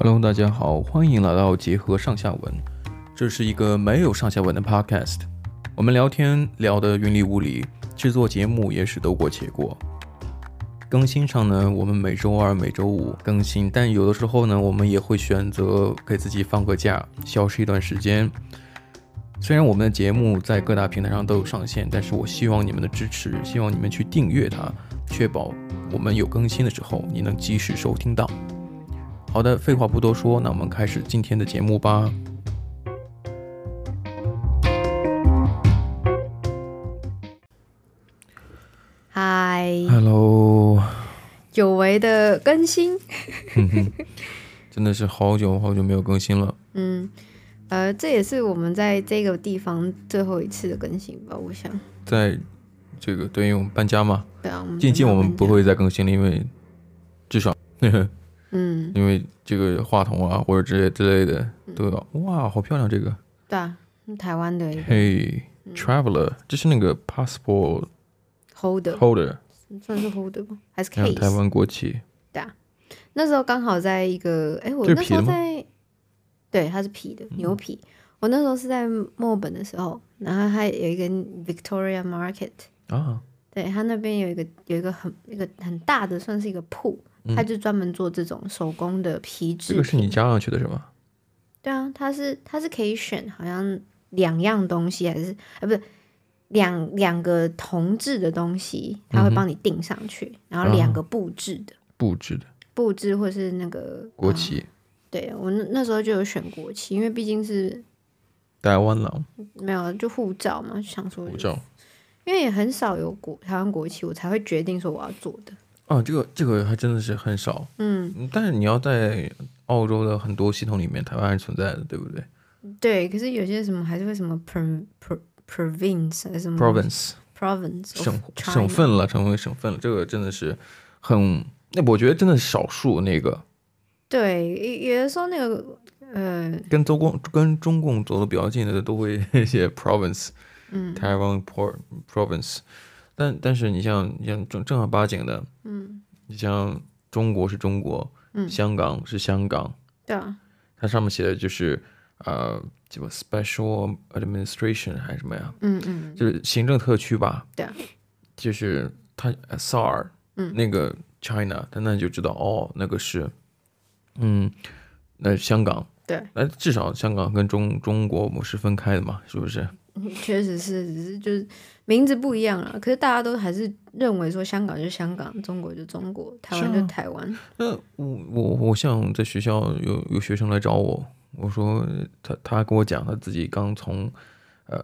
Hello，大家好，欢迎来到结合上下文。这是一个没有上下文的 Podcast。我们聊天聊得云里雾里，制作节目也是得过且过。更新上呢，我们每周二、每周五更新，但有的时候呢，我们也会选择给自己放个假，消失一段时间。虽然我们的节目在各大平台上都有上线，但是我希望你们的支持，希望你们去订阅它，确保我们有更新的时候，你能及时收听到。好的，废话不多说，那我们开始今天的节目吧。Hi，Hello，久违的更新，真的是好久好久没有更新了。嗯，呃，这也是我们在这个地方最后一次的更新吧？我想，在这个对于我们搬家嘛，对啊，渐渐我们不会再更新了，因为至少。嗯，因为这个话筒啊，或者之类之类的都有。哇，好漂亮这个。对啊，台湾的。嘿，Traveler，这是那个 passport holder holder，算是 holder 吗，还是 case？台湾国旗。对啊，那时候刚好在一个，哎，我那时候在，对，它是皮的牛皮。我那时候是在墨尔本的时候，然后还有一个 Victoria Market 啊，对，它那边有一个有一个很一个很大的，算是一个铺。他就专门做这种手工的皮质。这个是你加上去的是吗？对啊，它是它是可以选，好像两样东西还是啊，不是两两个铜质的东西，他会帮你钉上去，嗯、然后两个布制的布制的布制或是那个国旗。嗯、对我那那时候就有选国旗，因为毕竟是台湾了，没有就护照嘛，就想说、护照，因为也很少有国台湾国旗，我才会决定说我要做的。哦，这个这个还真的是很少，嗯，但是你要在澳洲的很多系统里面，台湾还是存在的，对不对？对，可是有些什么还是会什么 pro pro province 还是什么 province province 省省份了，成为省份了，这个真的是很，那我觉得真的是少数那个。对，有的时候那个呃，跟中共跟中共走的比较近的都会 写 province，嗯，台湾 pro province。但但是你像你像正正儿八经的，嗯，你像中国是中国，嗯，香港是香港，对啊，它上面写的就是呃，什么 special administration 还是什么呀？嗯嗯，就是行政特区吧，对。啊，就是它 SAR，嗯，那个 China，他那就知道哦，那个是，嗯，那香港，对，那至少香港跟中中国我们是分开的嘛，是不是？确实是，只是就是名字不一样了。可是大家都还是认为说香港就是香港，中国就中国，台湾就台湾。那我我我像在学校有有学生来找我，我说他他跟我讲他自己刚从呃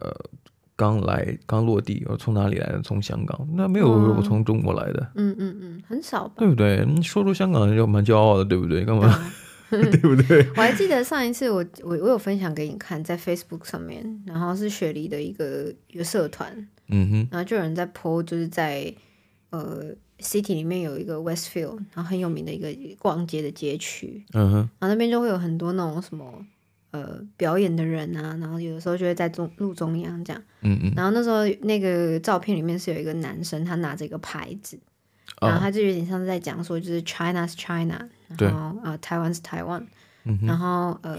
刚来刚落地，我从哪里来的？从香港。那没有我从中国来的。嗯嗯嗯，很少吧？对不对？你说出香港人就蛮骄傲的，对不对？干嘛？对不对？我还记得上一次我我我有分享给你看，在 Facebook 上面，然后是雪梨的一个一个社团，嗯哼，然后就有人在 po，就是在呃 City 里面有一个 Westfield，然后很有名的一个逛街的街区，嗯哼，然后那边就会有很多那种什么呃表演的人啊，然后有的时候就会在中路中央这样，嗯嗯，然后那时候那个照片里面是有一个男生，他拿着一个牌子。然后他就有点像是在讲说，就是 China's China，然后呃台湾是台湾，嗯、然后呃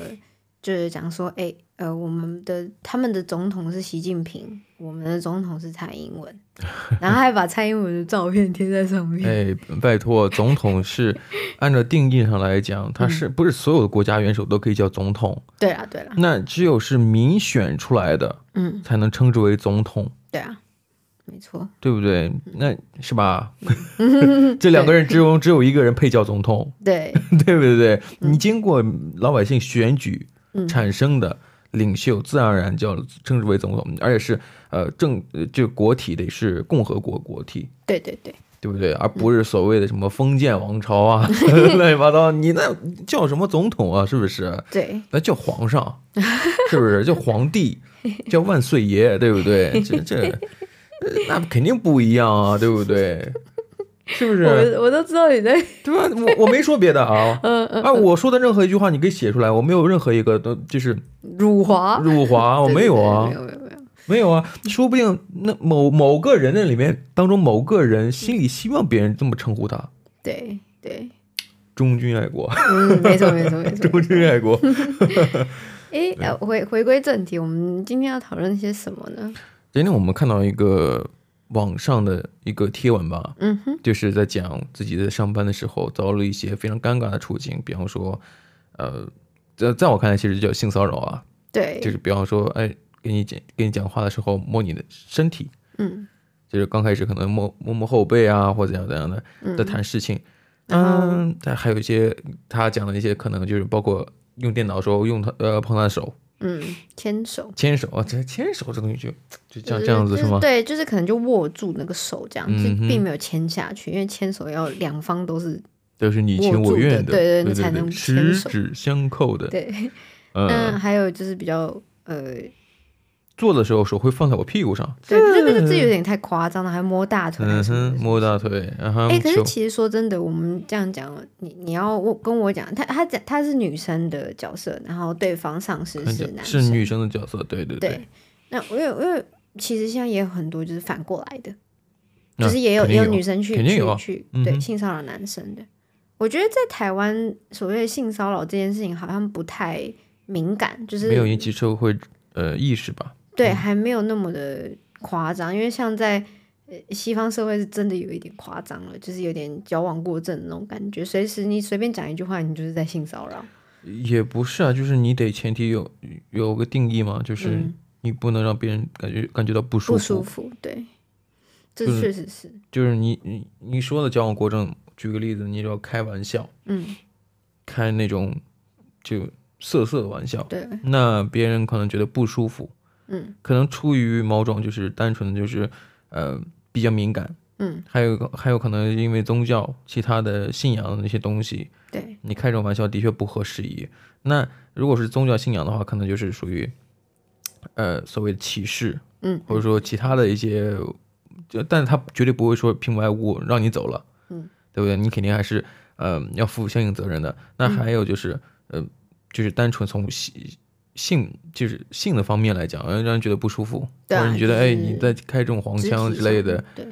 就是讲说，哎呃我们的他们的总统是习近平，我们的总统是蔡英文，然后还把蔡英文的照片贴在上面。哎，拜托，总统是 按照定义上来讲，他是不是所有的国家元首都可以叫总统？对啊，对啊。那只有是民选出来的，嗯，才能称之为总统。对啊。没错，对不对？那是吧？这两个人之中只有一个人配叫总统，对 对不对？你经过老百姓选举产生的领袖，自然而然叫称之为总统，而且是呃政就国体得是共和国国体，对对对，对不对？而不是所谓的什么封建王朝啊，乱七八糟。你那叫什么总统啊？是不是？对，那叫皇上，是不是？叫皇帝，叫万岁爷，对不对？这这。那肯定不一样啊，对不对？是不是？我我都知道你在 对吧？我我没说别的啊，嗯嗯啊，我说的任何一句话你可以写出来，我没有任何一个都就是辱华辱华，我没有啊，没有没有没有没有啊，说不定那某某个人那里面当中某个人心里希望别人这么称呼他，对对，忠君爱国。嗯，没错没错没错，忠君爱国。哎、欸，回回归正题，我们今天要讨论些什么呢？今天我们看到一个网上的一个贴文吧，嗯哼，就是在讲自己在上班的时候遭了一些非常尴尬的处境，比方说，呃，在在我看来，其实叫性骚扰啊。对，就是比方说，哎，跟你讲跟你讲话的时候摸你的身体，嗯，就是刚开始可能摸摸摸后背啊，或者怎样怎样的，在谈事情，嗯，但还有一些他讲的一些可能就是包括用电脑的时候用他呃碰他的手，嗯，牵手，牵手啊，这牵手这东西就就这样这样子是吗？对，就是可能就握住那个手这样子，并没有牵下去，因为牵手要两方都是都是你情我愿的，对对，才能十指相扣的，对。嗯，还有就是比较呃，坐的时候手会放在我屁股上，对，这个这有点太夸张了，还摸大腿，嗯哼，摸大腿，然后哎，可是其实说真的，我们这样讲，你你要我跟我讲，他他讲他是女生的角色，然后对方上司是男生，是女生的角色，对对对。那因为因为其实现在也有很多就是反过来的，就是也有也有女生去去去对性骚扰男生的。我觉得在台湾所谓的性骚扰这件事情好像不太。敏感就是没有引起社会呃意识吧？对，还没有那么的夸张，因为像在西方社会是真的有一点夸张了，就是有点矫枉过正的那种感觉，随时你随便讲一句话，你就是在性骚扰。也不是啊，就是你得前提有有个定义嘛，就是你不能让别人感觉感觉到不舒服。不舒服，对，这确实是。就是，就是你你你说的矫枉过正，举个例子，你要开玩笑，嗯，开那种就。色色的玩笑，对，那别人可能觉得不舒服，嗯，可能出于某种就是单纯的就是，呃，比较敏感，嗯，还有还有可能因为宗教其他的信仰的那些东西，对，你开这种玩笑的确不合时宜。那如果是宗教信仰的话，可能就是属于，呃，所谓的歧视，嗯，或者说其他的一些，就但是他绝对不会说平白无故让你走了，嗯，对不对？你肯定还是，呃，要负相应责任的。那还有就是，嗯、呃。就是单纯从性性就是性的方面来讲，让人觉得不舒服，或者你觉得哎你在开这种黄腔之类的，对，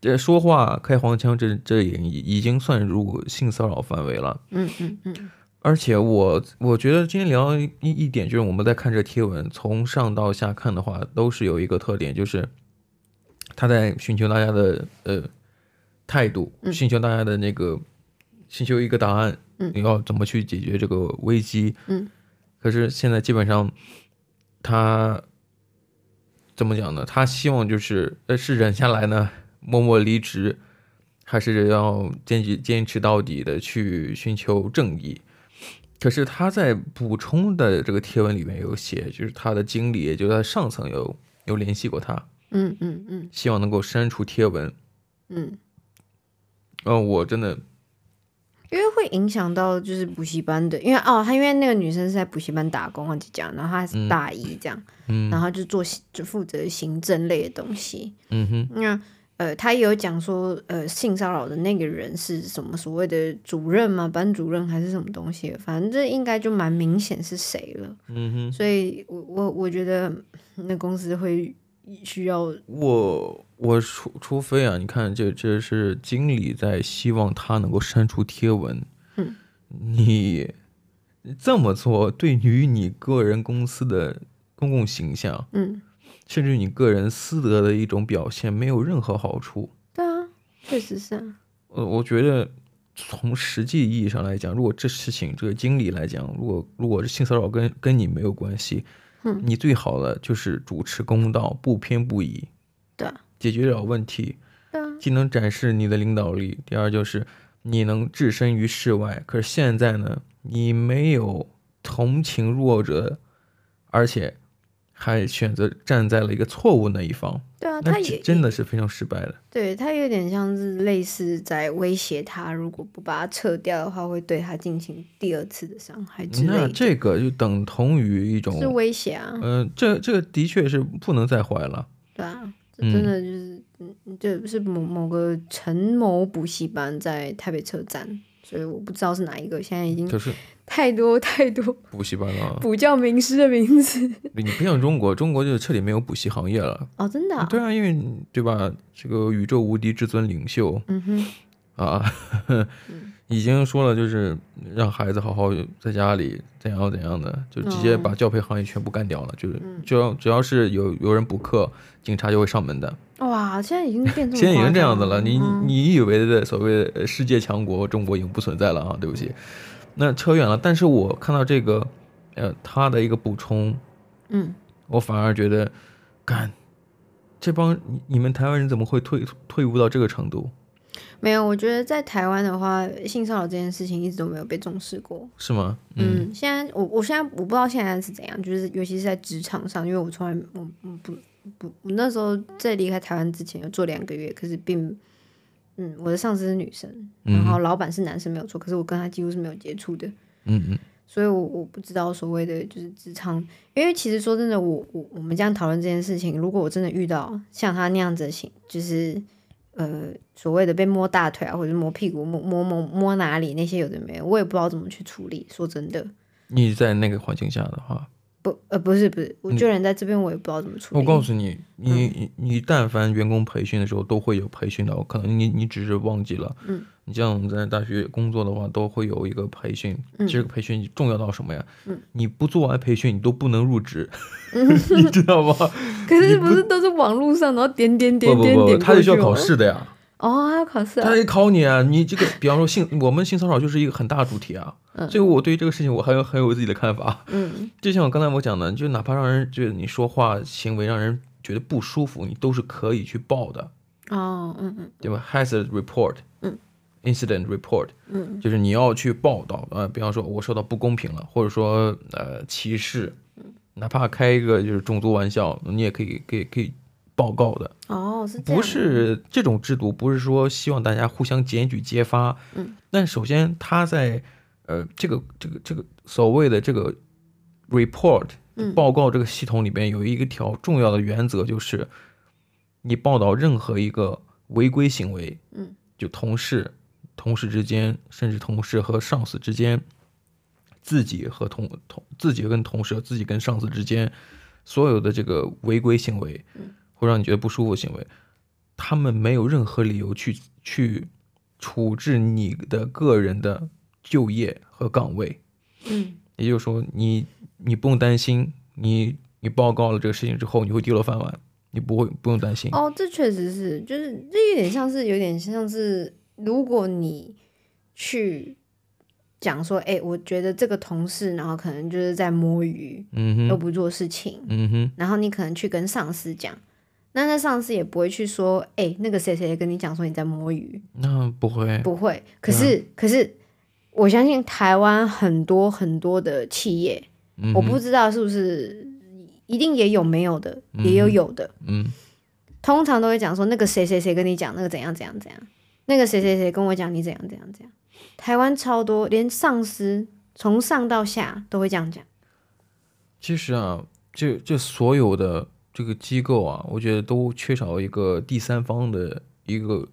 这说话开黄腔，这这也已经算入性骚扰范围了。嗯嗯嗯。而且我我觉得今天聊一一点，就是我们在看这贴文，从上到下看的话，都是有一个特点，就是他在寻求大家的呃态度，寻求大家的那个寻求一个答案。你要怎么去解决这个危机？嗯，可是现在基本上，他怎么讲呢？他希望就是，呃，是忍下来呢，默默离职，还是要坚决坚持到底的去寻求正义？可是他在补充的这个贴文里面有写，就是他的经理，也就是他上层有有联系过他，嗯嗯嗯，希望能够删除贴文，嗯，哦，我真的。因为会影响到就是补习班的，因为哦，他因为那个女生是在补习班打工，忘记讲，然后她是大一这样，嗯，然后就做就负责行政类的东西，嗯哼，那呃，他也有讲说，呃，性骚扰的那个人是什么所谓的主任吗？班主任还是什么东西？反正这应该就蛮明显是谁了，嗯哼，所以我我我觉得那公司会。需要我我除除非啊，你看这这是经理在希望他能够删除贴文，嗯，你这么做对于你个人公司的公共形象，嗯，甚至你个人私德的一种表现没有任何好处。对啊，确实是啊。呃，我觉得从实际意义上来讲，如果这事情这个经理来讲，如果如果是性骚扰跟跟你没有关系。你最好的就是主持公道，不偏不倚，对，解决了问题，对，既能展示你的领导力，第二就是你能置身于世外。可是现在呢，你没有同情弱者，而且。还选择站在了一个错误那一方，对啊，他也真的是非常失败的。对，他有点像是类似在威胁他，如果不把他撤掉的话，会对他进行第二次的伤害之类的。那这个就等同于一种是威胁啊。嗯、呃，这这个的确是不能再坏了。对啊，这真的就是，嗯，这是某某个陈某补习班在台北车站。所以我不知道是哪一个，现在已经就是太多 太多补习班了，补教名师的名字。你不像中国，中国就彻底没有补习行业了。哦，真的、哦？对啊，因为对吧？这个宇宙无敌至尊领袖，嗯哼，啊，已经说了，就是让孩子好好在家里怎样怎样的，就直接把教培行业全部干掉了。嗯、就是只要只要是有有人补课，警察就会上门的。哇，现在已经变成 现在已经这样子了。你你以为的所谓的世界强国中国已经不存在了啊？对不起，那扯远了。但是我看到这个，呃，他的一个补充，嗯，我反而觉得，干。这帮你们台湾人怎么会退退步到这个程度？没有，我觉得在台湾的话，性骚扰这件事情一直都没有被重视过，是吗？嗯，嗯现在我我现在我不知道现在是怎样，就是尤其是在职场上，因为我从来我我不不我那时候在离开台湾之前有做两个月，可是并嗯我的上司是女生，然后老板是男生没有错，可是我跟他几乎是没有接触的，嗯嗯。所以我，我我不知道所谓的就是职场，因为其实说真的，我我我们这样讨论这件事情，如果我真的遇到像他那样子的情，就是呃所谓的被摸大腿啊，或者摸屁股、摸摸摸摸哪里那些有的没有，我也不知道怎么去处理。说真的，你在那个环境下的话。不，呃，不是，不是，我就人在这边，我也不知道怎么处理。我告诉你，你你但凡员工培训的时候都会有培训的，可能你你只是忘记了。嗯，你像我们在大学工作的话，都会有一个培训。嗯，这个培训重要到什么呀？嗯，你不做完培训，你都不能入职 你知道吗？可是不是都是网络上，然后点点点点点，他就需要考试的呀。哦，还要考试啊？他得考你啊！你这个，比方说性，我们性骚扰就是一个很大的主题啊。嗯。所以我对于这个事情，我还有很有自己的看法。嗯。就像我刚才我讲的，就哪怕让人觉得你说话行为让人觉得不舒服，你都是可以去报的。哦，嗯嗯。对吧？Hazard report。嗯。Incident report。嗯。就是你要去报道啊，比方说我受到不公平了，或者说呃歧视，哪怕开一个就是种族玩笑，你也可以，可以，可以。报告的哦，是不是这种制度？不是说希望大家互相检举揭发。嗯，但首先他在呃这个这个这个所谓的这个 report 报告这个系统里边有一个条重要的原则，就是你报道任何一个违规行为，嗯，就同事同事之间，甚至同事和上司之间，自己和同同自己跟同事，自己跟上司之间，所有的这个违规行为，嗯。会让你觉得不舒服的行为，他们没有任何理由去去处置你的个人的就业和岗位。嗯，也就是说你，你你不用担心，你你报告了这个事情之后，你会丢了饭碗，你不会不用担心。哦，这确实是，就是这有点像是有点像是，如果你去讲说，哎，我觉得这个同事，然后可能就是在摸鱼，嗯哼，都不做事情，嗯哼，然后你可能去跟上司讲。那那上司也不会去说，哎、欸，那个谁谁跟你讲说你在摸鱼，那不会，不会。可是，嗯、可是，我相信台湾很多很多的企业，嗯、我不知道是不是一定也有没有的，嗯、也有有的，嗯，通常都会讲说那个谁谁谁跟你讲那个怎样怎样怎样，那个谁谁谁跟我讲你怎样怎样怎样。台湾超多，连上司从上到下都会这样讲。其实啊，就就所有的。这个机构啊，我觉得都缺少一个第三方的一个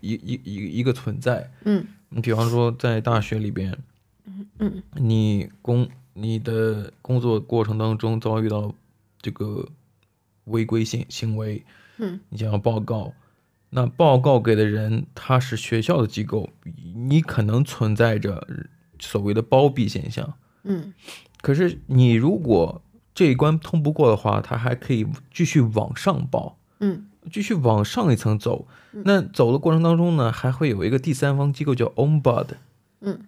一一一一个存在。嗯，你比方说在大学里边，嗯嗯，你工你的工作过程当中遭遇到这个违规行行为，嗯，你想要报告，那报告给的人他是学校的机构，你可能存在着所谓的包庇现象。嗯，可是你如果这一关通不过的话，他还可以继续往上报，嗯，继续往上一层走。那走的过程当中呢，还会有一个第三方机构叫 Ombud，嗯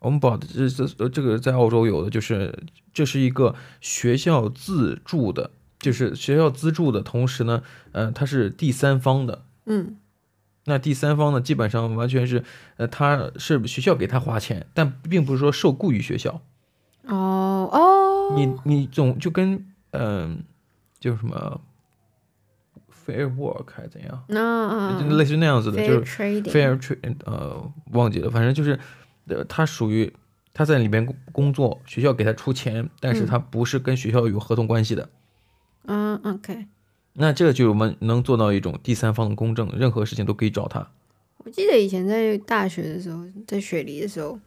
，Ombud 这这这个在澳洲有的，就是这是一个学校自助的，就是学校资助的同时呢，呃，它是第三方的，嗯，那第三方呢，基本上完全是，呃，他是学校给他花钱，但并不是说受雇于学校。哦哦。你你总就跟嗯、呃，就什么 fair work 还是怎样？那、uh, 类似那样子的，fair 就是 fair trade 呃，忘记了，反正就是，呃，他属于他在里边工作，学校给他出钱，但是他不是跟学校有合同关系的。嗯、uh,，OK。那这个就我们能做到一种第三方的公证，任何事情都可以找他。我记得以前在大学的时候，在雪梨的时候。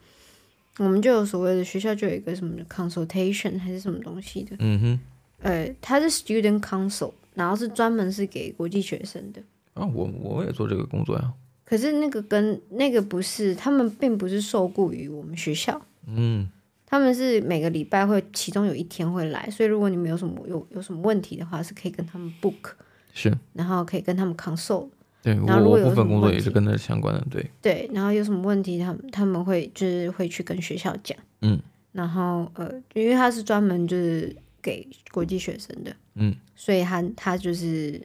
我们就有所谓的学校就有一个什么 consultation 还是什么东西的，嗯哼，呃，它是 student council，然后是专门是给国际学生的。啊，我我也做这个工作呀。可是那个跟那个不是，他们并不是受雇于我们学校。嗯，他们是每个礼拜会，其中有一天会来，所以如果你们有什么有有什么问题的话，是可以跟他们 book，是，然后可以跟他们 consult。对，然后如果有部分工作也是跟他相关的，对。对，然后有什么问题，他们他们会就是会去跟学校讲。嗯，然后呃，因为他是专门就是给国际学生的，嗯，所以他他就是。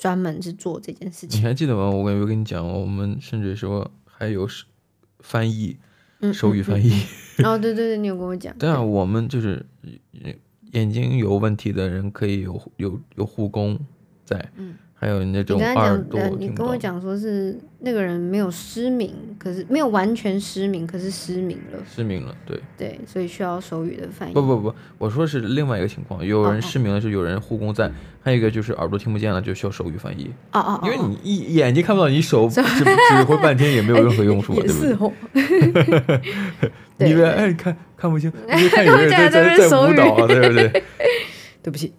专门是做这件事情，你还记得吗？我有跟你讲，我们甚至说还有翻译，手语翻译。嗯嗯嗯、哦，对对对，你有跟我讲。对啊，我们就是眼睛有问题的人可以有有有护工在。嗯。还有那种耳朵，你跟我讲说是那个人没有失明，可是没有完全失明，可是失明了。失明了，对。对，所以需要手语的翻译。不不不，我说是另外一个情况，有人失明了，是有人护工在；还有一个就是耳朵听不见了，就需要手语翻译。哦哦。因为你一眼睛看不到，你手指指挥半天也没有任何用处，对不对？你们哎，看看不清，你看有人在在在舞蹈，对不对？对不起。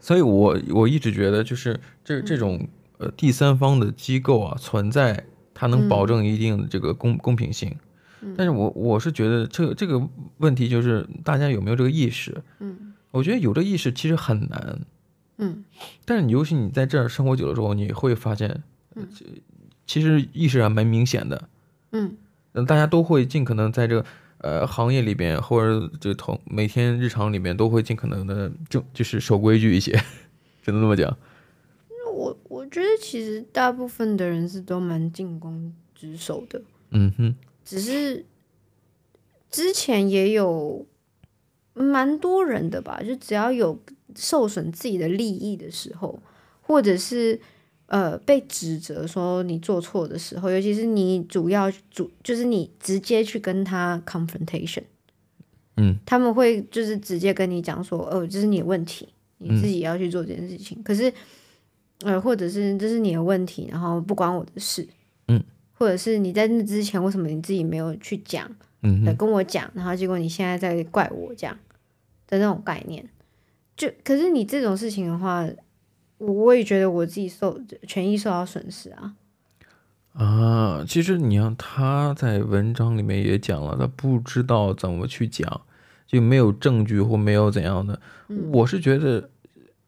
所以我我一直觉得，就是这这种呃第三方的机构啊存在，它能保证一定的这个公公平性。但是我我是觉得这这个问题就是大家有没有这个意识？嗯，我觉得有这个意识其实很难。嗯，但是你尤其你在这儿生活久了之后，你会发现，其实意识还蛮明显的。嗯，大家都会尽可能在这个。呃，行业里边或者就同每天日常里面都会尽可能的就就是守规矩一些，只能这么讲。我我觉得其实大部分的人是都蛮尽攻职守的。嗯哼。只是之前也有蛮多人的吧，就只要有受损自己的利益的时候，或者是。呃，被指责说你做错的时候，尤其是你主要主就是你直接去跟他 confrontation，嗯，他们会就是直接跟你讲说，哦，这是你的问题，你自己要去做这件事情。嗯、可是，呃，或者是这是你的问题，然后不关我的事，嗯，或者是你在那之前为什么你自己没有去讲，嗯、呃，跟我讲，然后结果你现在在怪我这样的那种概念，就可是你这种事情的话。我我也觉得我自己受权益受到损失啊！啊，其实你看他在文章里面也讲了，他不知道怎么去讲，就没有证据或没有怎样的。嗯、我是觉得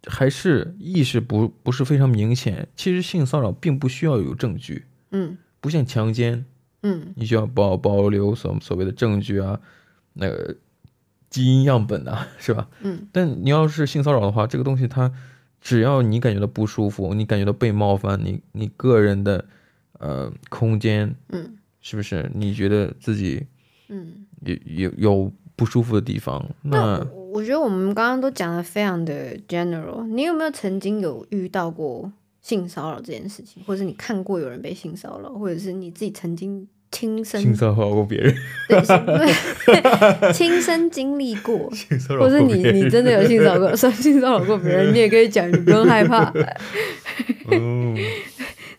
还是意识不不是非常明显。其实性骚扰并不需要有证据，嗯，不像强奸，嗯，你需要保保留所所谓的证据啊，那个基因样本啊，是吧？嗯，但你要是性骚扰的话，这个东西它。只要你感觉到不舒服，你感觉到被冒犯，你你个人的呃空间，嗯，是不是？你觉得自己嗯有有有不舒服的地方？那，那我觉得我们刚刚都讲的非常的 general。你有没有曾经有遇到过性骚扰这件事情，或者是你看过有人被性骚扰，或者是你自己曾经？亲身性骚扰过别人，对，亲身经历过，或是你你真的有性骚扰过，性骚扰过别人，你也可以讲，你不用害怕。嗯，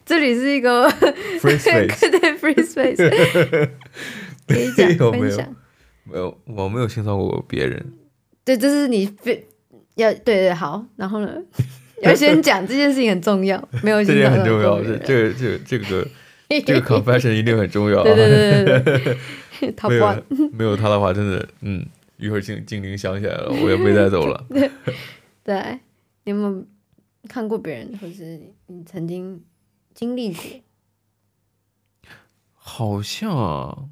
这里是一个 free space，对 free space，可以讲分享。没有，我没有性骚扰过别人。对，这是你非要对对好，然后呢，要先讲这件事情很重要，没有性骚扰这件很重要，这这这这个。这个 confession 一定很重要啊！对对对对 没有没有他的话，真的，嗯，一会儿精精灵想起来了，我也被带走了。对，你有没有看过别人，或者你曾经经历过？好像，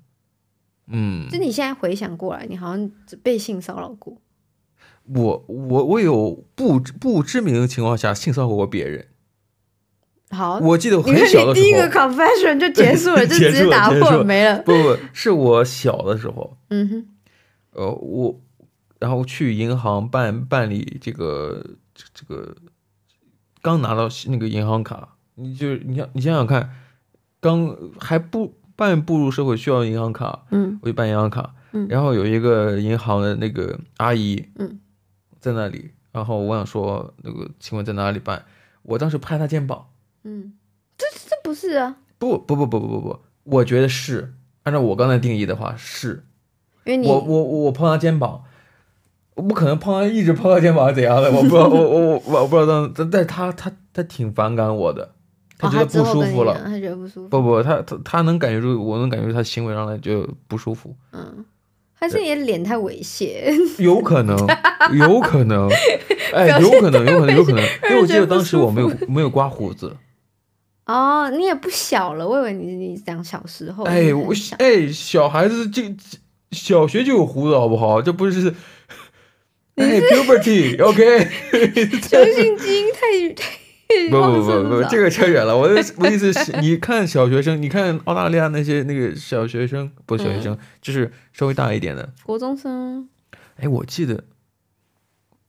嗯，就你现在回想过来，你好像被性骚扰过。我我我有不不知名的情况下性骚扰过别人。好，我记得我很小的时候，第一个 confession 就结束了，就直接打破没了。不不，是我小的时候，嗯哼，呃，我然后去银行办办理这个这个，刚拿到那个银行卡，你就你想你想想看，刚还不半步入社会需要银行卡，嗯，我就办银行卡，嗯，然后有一个银行的那个阿姨，嗯，在那里，然后我想说那个，请问在哪里办？我当时拍她肩膀。嗯，这这不是啊！不不不不不不不，我觉得是按照我刚才定义的话是，因为你我我我碰他肩膀，我不可能碰他一直碰他肩膀是怎样的？我不知道我我我我不知道，但但他他他挺反感我的，他觉得不舒服了，哦、他，他觉得不舒服。不不，他他他能感觉出，我能感觉出他行为上来就不舒服。嗯，还是你的脸太猥亵？有可能，有可能，哎，有可能，有可能，有可能，因为我记得当时我没有没有刮胡子。哦，你也不小了，我以为你你讲小时候。哎，我哎，小孩子就小学就有胡子，好不好？这不是。哎，puberty，OK，雄性基因太太 不不不不，这个扯远了。我的我的意思是，你看小学生，你看澳大利亚那些那个小学生，不是小学生，嗯、就是稍微大一点的国中生。哎，我记得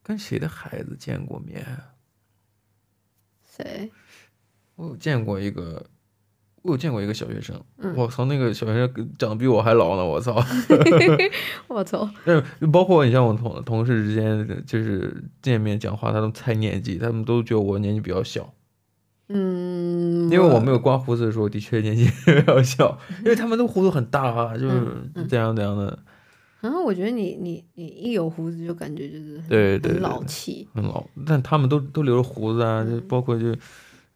跟谁的孩子见过面？谁？我有见过一个。我有见过一个小学生，我、嗯、操，那个小学生长得比我还老呢，我操！我操！那包括你像我同同事之间，就是见面讲话，他都猜年纪，他们都觉得我年纪比较小。嗯，因为我没有刮胡子的时候，的确年纪比较小，因为他们都胡子很大啊，就是这样这样的。然后、嗯嗯、我觉得你你你一有胡子就感觉就是对，对老气，很老。但他们都都留着胡子啊，就包括就。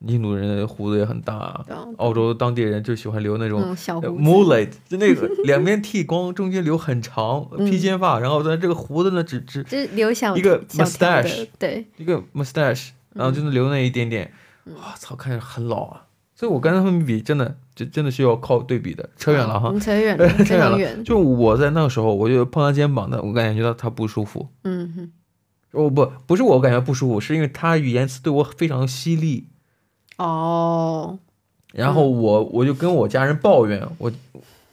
印度人的胡子也很大，澳洲当地人就喜欢留那种 mullet，就那个 两边剃光，中间留很长披肩发，然后在这个胡子呢只只只留小一个 mustache，对，一个 mustache，然后就能留那一点点，哇操，看着很老啊！所以我跟他们比，真的就真的是要靠对比的。扯远了哈，扯远了，扯远了。就我在那个时候，我就碰他肩膀的，我感觉到他不舒服。嗯哼，哦不，不是我感觉不舒服，是因为他语言词对我非常犀利。哦，oh, 然后我、嗯、我就跟我家人抱怨，我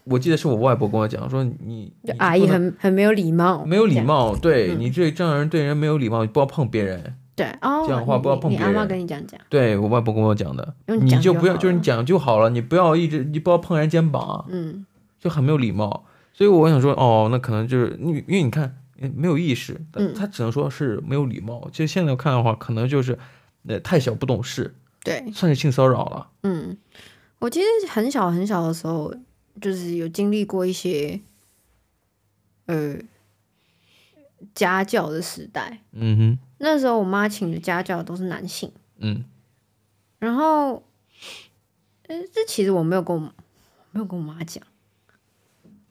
我记得是我外婆跟我讲说，你阿姨很很没有礼貌，没有礼貌，对、嗯、你这这样人对人没有礼貌，你不要碰别人，对哦，这样的话不要碰别人。你阿妈跟你讲讲，对我外婆跟我讲的，你就不要就是你讲就好了，你不要一直你不要碰人肩膀，嗯，就很没有礼貌。所以我想说，哦，那可能就是你因为你看没有意识，他只能说是没有礼貌。其实现在看的话，可能就是呃太小不懂事。对，算是性骚扰了。嗯，我其实很小很小的时候，就是有经历过一些，呃，家教的时代。嗯哼，那时候我妈请的家教都是男性。嗯，然后，呃，这其实我没有跟我没有跟我妈讲，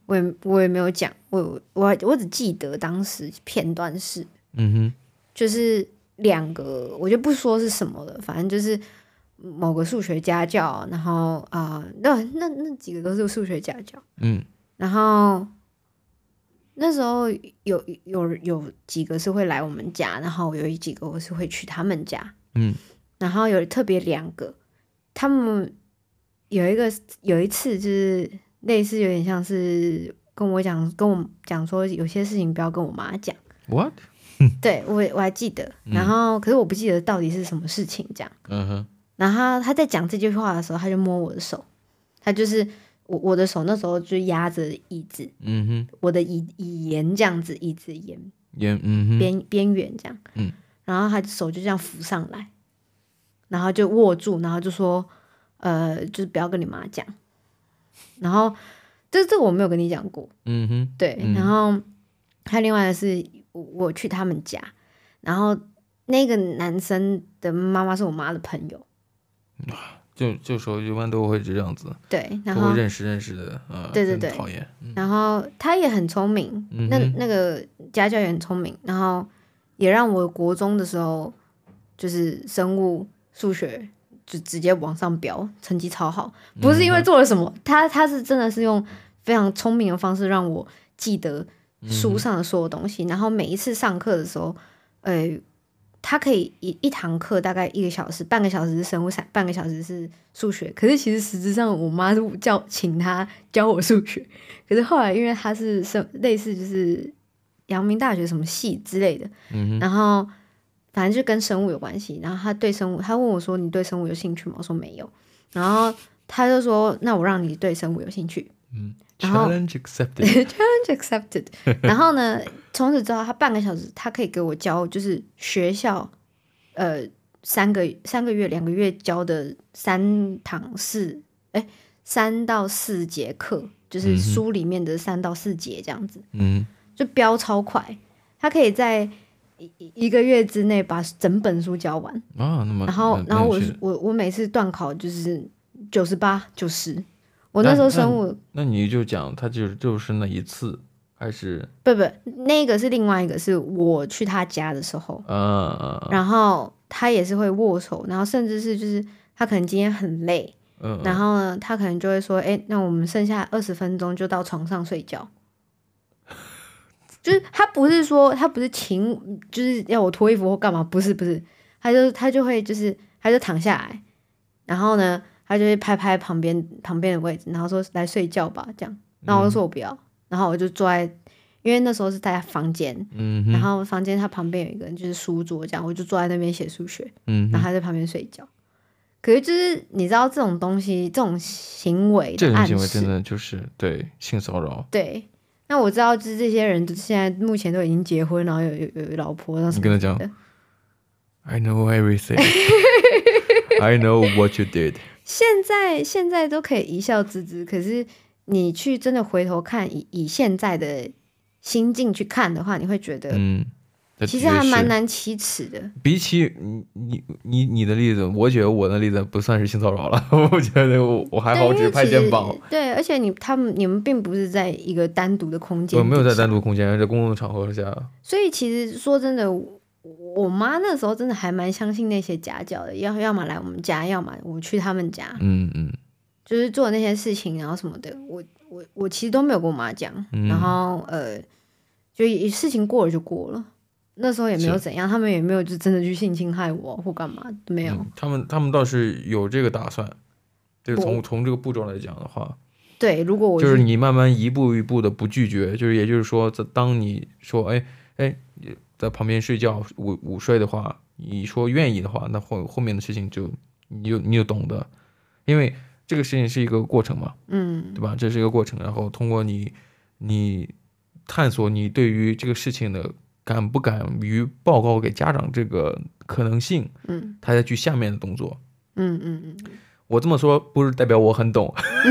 我也我也没有讲，我我我只记得当时片段是，嗯哼，就是两个，我就不说是什么了，反正就是。某个数学家教，然后啊、呃，那那那几个都是数学家教，嗯，然后那时候有有有几个是会来我们家，然后有几个我是会去他们家，嗯，然后有特别两个，他们有一个有一次就是类似有点像是跟我讲跟我讲说有些事情不要跟我妈讲，what？对我我还记得，然后、嗯、可是我不记得到底是什么事情，这样，嗯哼。然后他在讲这句话的时候，他就摸我的手，他就是我我的手那时候就压着椅子，嗯哼，我的椅椅沿这样子，椅子沿。沿嗯哼。边边缘这样，嗯，然后他手就这样扶上来，然后就握住，然后就说，呃，就是不要跟你妈讲，然后这这我没有跟你讲过，嗯哼，对，然后还有另外的是我我去他们家，然后那个男生的妈妈是我妈的朋友。就就说一般都会这样子，对，然后认识认识的，呃，对对对，讨厌。然后他也很聪明，嗯、那那个家教也很聪明，然后也让我国中的时候就是生物、数学就直接往上飙，成绩超好。不是因为做了什么，嗯、他他是真的是用非常聪明的方式让我记得书上的所有东西，嗯、然后每一次上课的时候，呃。他可以一一堂课大概一个小时，半个小时是生物，半个小时是数学。可是其实实质上，我妈是叫请他教我数学。可是后来，因为他是生类似就是阳明大学什么系之类的，嗯、然后反正就跟生物有关系。然后他对生物，他问我说：“你对生物有兴趣吗？”我说：“没有。”然后他就说：“那我让你对生物有兴趣。”嗯。Challenge accepted. Challenge accepted. 然后呢，从此之后，他半个小时，他可以给我教，就是学校，呃，三个三个月两个月教的三堂四，哎，三到四节课，就是书里面的三到四节这样子。嗯，就飙超快，他可以在一一个月之内把整本书教完啊，那么然后然后我我我每次段考就是九十八九十，我那时候生物，那，那你就讲他就就是那一次还是不不那个是另外一个是我去他家的时候，嗯，然后他也是会握手，然后甚至是就是他可能今天很累，嗯，然后呢他可能就会说，哎，那我们剩下二十分钟就到床上睡觉。就是他不是说他不是请，就是要我脱衣服或干嘛，不是不是，他就他就会就是他就躺下来，然后呢，他就会拍拍旁边旁边的位置，然后说来睡觉吧，这样，然后我就说我不要，然后我就坐在，因为那时候是在房间，嗯，然后房间他旁边有一个人就是书桌这样，我就坐在那边写数学，嗯，然后他在旁边睡觉，可是就是你知道这种东西，这种行为，这种行为真的就是对性骚扰，对。那我知道，就是这些人现在目前都已经结婚，然后有有有老婆，然后。你跟他讲，I know everything. I know what you did. 现在现在都可以一笑置之，可是你去真的回头看，以以现在的心境去看的话，你会觉得，嗯。其实还蛮难启齿的。比起你你你你的例子，我觉得我的例子不算是性骚扰了。我觉得我我还好，只是拍肩膀。对，而且你他们你们并不是在一个单独的空间，我没有在单独空间，在公共场合下。所以其实说真的，我妈那时候真的还蛮相信那些家教的，要要么来我们家，要么我去他们家。嗯嗯，就是做那些事情，然后什么的，我我我其实都没有跟我妈讲。嗯、然后呃，就事情过了就过了。那时候也没有怎样，他们也没有就真的去性侵害我或干嘛没有。嗯、他们他们倒是有这个打算，就是从从这个步骤来讲的话，对，如果我就是你慢慢一步一步的不拒绝，就是也就是说，在当你说哎哎在旁边睡觉午午睡的话，你说愿意的话，那后后面的事情就你就你就懂得，因为这个事情是一个过程嘛，嗯，对吧？这是一个过程，然后通过你你探索你对于这个事情的。敢不敢于报告给家长这个可能性？嗯，他再去下面的动作。嗯嗯嗯，我这么说不是代表我很懂，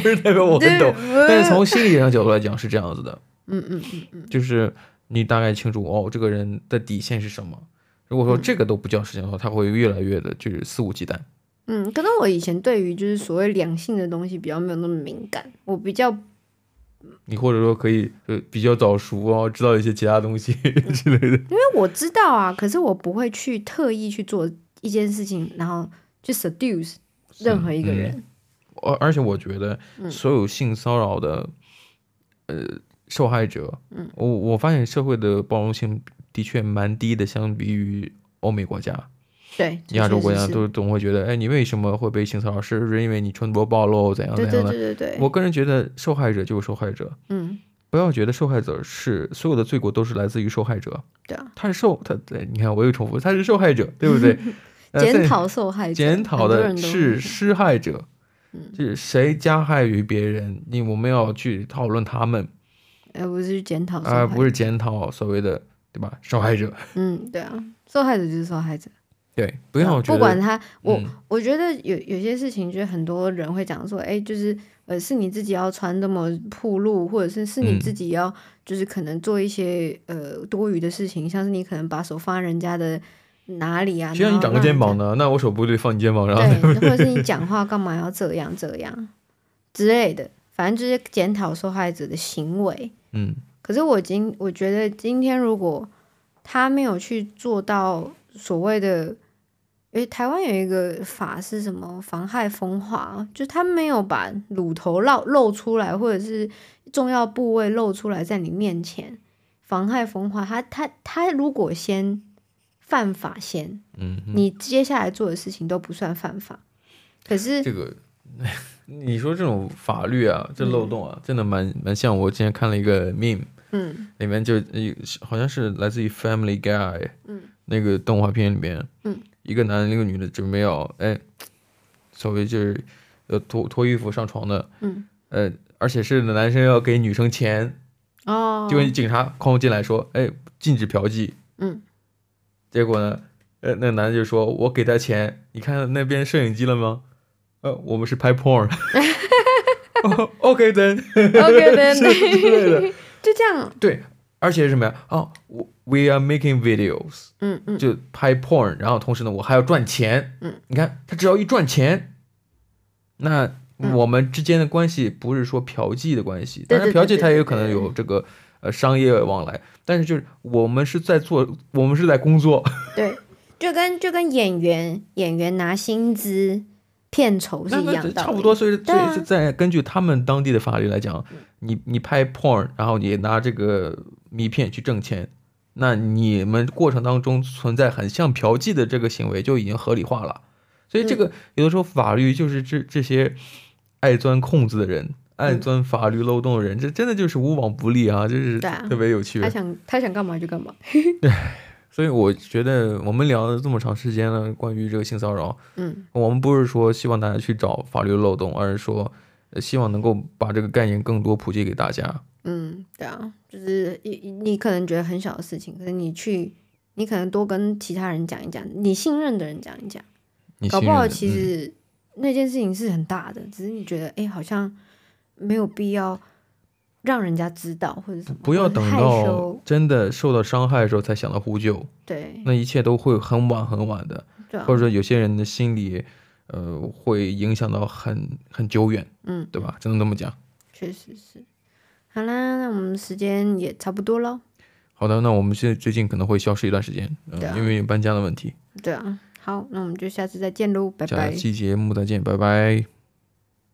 不是代表我很懂，但是从心理上角度来讲是这样子的。嗯嗯嗯嗯，就是你大概清楚哦，这个人的底线是什么。如果说这个都不叫事情的话，他会越来越的就是肆无忌惮。嗯，可能我以前对于就是所谓两性的东西比较没有那么敏感，我比较。你或者说可以呃比较早熟啊，知道一些其他东西 之类的。因为我知道啊，可是我不会去特意去做一件事情，然后去 seduce 任何一个人。而、嗯、而且我觉得所有性骚扰的、嗯、呃受害者，嗯，我我发现社会的包容性的确蛮低的，相比于欧美国家。对，亚洲国家都总会觉得，哎，你为什么会被性骚扰？是不是因为你穿着暴露，怎样怎样的？对对对对对。我个人觉得，受害者就是受害者。嗯，不要觉得受害者是所有的罪过都是来自于受害者。对啊，他是受他，对，你看我又重复，他是受害者，对不对？检讨受害者，检讨的是施害者，嗯，就是谁加害于别人，你我们要去讨论他们，而不是检讨，而不是检讨所谓的对吧？受害者。嗯，对啊，受害者就是受害者。对，不要不管他，我、嗯、我觉得有有些事情，就是很多人会讲说，哎，就是呃，是你自己要穿那么铺路，或者是是你自己要，就是可能做一些、嗯、呃多余的事情，像是你可能把手放在人家的哪里啊？需要你长个肩膀呢，那我手不对放你肩膀上，对，或者是你讲话干嘛要这样这样之类的，反正就是检讨受害者的行为。嗯，可是我今我觉得今天如果他没有去做到所谓的。诶，台湾有一个法是什么？妨害风化，就他没有把乳头露露出来，或者是重要部位露出来在你面前，妨害风化。他他他如果先犯法先，嗯，你接下来做的事情都不算犯法。可是这个，你说这种法律啊，这漏洞啊，嗯、真的蛮蛮像我之前看了一个 meme，嗯，里面就好像是来自于 Family Guy，嗯，那个动画片里面，嗯。一个男的，一个女的准备要哎，所谓就是呃脱脱衣服上床的，嗯，呃，而且是男生要给女生钱，哦，结果警察哐进来说，哎，禁止嫖妓，嗯，结果呢，呃，那男的就说，我给他钱，你看那边摄影机了吗？呃，我们是拍 porn，OK then，OK then，就这样，对，而且是什么呀？哦，we are making videos，嗯嗯，就拍 porn，然后同时呢，我还要赚钱，嗯，你看他只要一赚钱，那我们之间的关系不是说嫖妓的关系，当然嫖妓他也有可能有这个呃商业往来，但是就是我们是在做，我们是在工作，对，就跟就跟演员演员拿薪资。片酬是一样的，差不多，所以所以是在根据他们当地的法律来讲，你你拍 porn，然后你拿这个迷片去挣钱，那你们过程当中存在很像嫖妓的这个行为就已经合理化了。所以这个有的时候法律就是这这些爱钻空子的人，爱钻法律漏洞的人，这真的就是无往不利啊，就是特别有趣。他想他想干嘛就干嘛。对。所以我觉得我们聊了这么长时间了，关于这个性骚扰，嗯，我们不是说希望大家去找法律漏洞，而是说希望能够把这个概念更多普及给大家。嗯，对啊，就是你你可能觉得很小的事情，可是你去，你可能多跟其他人讲一讲，你信任的人讲一讲，搞不好其实那件事情是很大的，嗯，只是你觉得哎，好像没有必要。让人家知道或者什么，不要等到真的受到伤害的时候才想到呼救。对，那一切都会很晚很晚的，对啊，或者说有些人的心理，呃，会影响到很很久远，嗯，对吧？只能这么讲。确实是。好啦，那我们时间也差不多了。好的，那我们现在最近可能会消失一段时间，嗯，因为搬家的问题。对啊，好，那我们就下次再见喽，拜拜。下期节目再见，拜拜。